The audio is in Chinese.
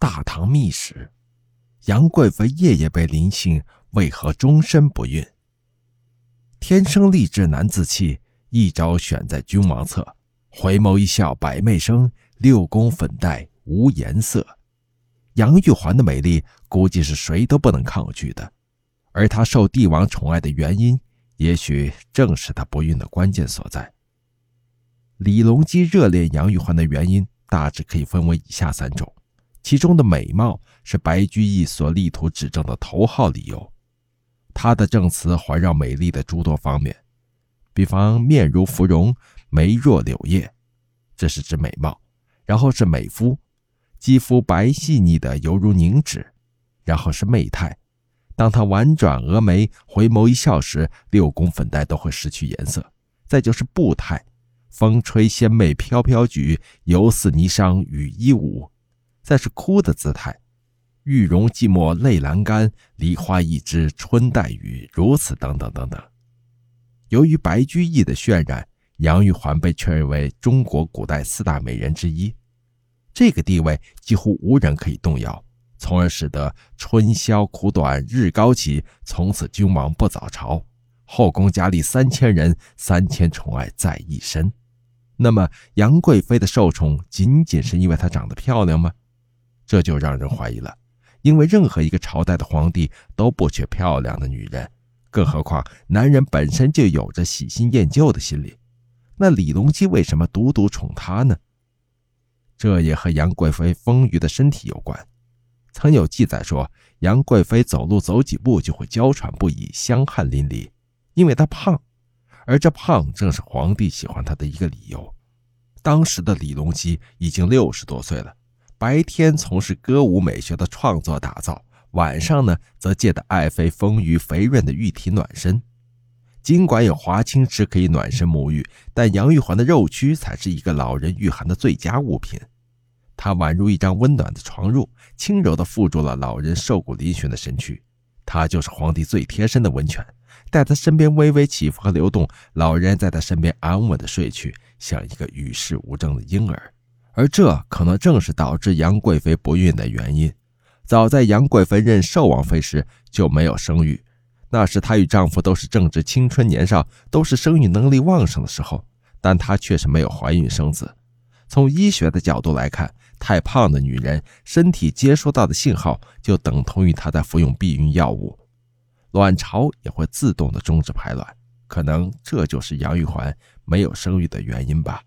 大唐秘史》，杨贵妃夜夜被临幸，为何终身不孕？天生丽质难自弃，一朝选在君王侧。回眸一笑百媚生，六宫粉黛无颜色。杨玉环的美丽，估计是谁都不能抗拒的。而她受帝王宠爱的原因，也许正是她不孕的关键所在。李隆基热恋杨玉环的原因，大致可以分为以下三种。其中的美貌是白居易所力图指证的头号理由，他的证词环绕美丽的诸多方面，比方面如芙蓉，眉若柳叶，这是指美貌；然后是美肤，肌肤白细腻的犹如凝脂；然后是媚态，当他婉转蛾眉，回眸一笑时，六宫粉黛都会失去颜色；再就是步态，风吹仙袂飘飘举，犹似霓裳羽衣舞。再是哭的姿态，玉容寂寞泪阑干，梨花一枝春带雨，如此等等等等。由于白居易的渲染，杨玉环被确认为中国古代四大美人之一，这个地位几乎无人可以动摇，从而使得春宵苦短日高起，从此君王不早朝，后宫佳丽三千人，三千宠爱在一身。那么杨贵妃的受宠仅仅是因为她长得漂亮吗？这就让人怀疑了，因为任何一个朝代的皇帝都不缺漂亮的女人，更何况男人本身就有着喜新厌旧的心理。那李隆基为什么独独宠她呢？这也和杨贵妃丰腴的身体有关。曾有记载说，杨贵妃走路走几步就会娇喘不已、香汗淋漓，因为她胖，而这胖正是皇帝喜欢她的一个理由。当时的李隆基已经六十多岁了。白天从事歌舞美学的创作打造，晚上呢则借得爱妃丰腴肥润的玉体暖身。尽管有华清池可以暖身沐浴，但杨玉环的肉躯才是一个老人御寒的最佳物品。它宛如一张温暖的床褥，轻柔地附住了老人瘦骨嶙峋的身躯。它就是皇帝最贴身的温泉，在他身边微微起伏和流动，老人在他身边安稳地睡去，像一个与世无争的婴儿。而这可能正是导致杨贵妃不孕的原因。早在杨贵妃任寿王妃时就没有生育，那时她与丈夫都是正值青春年少，都是生育能力旺盛的时候，但她却是没有怀孕生子。从医学的角度来看，太胖的女人身体接收到的信号就等同于她在服用避孕药物，卵巢也会自动的终止排卵。可能这就是杨玉环没有生育的原因吧。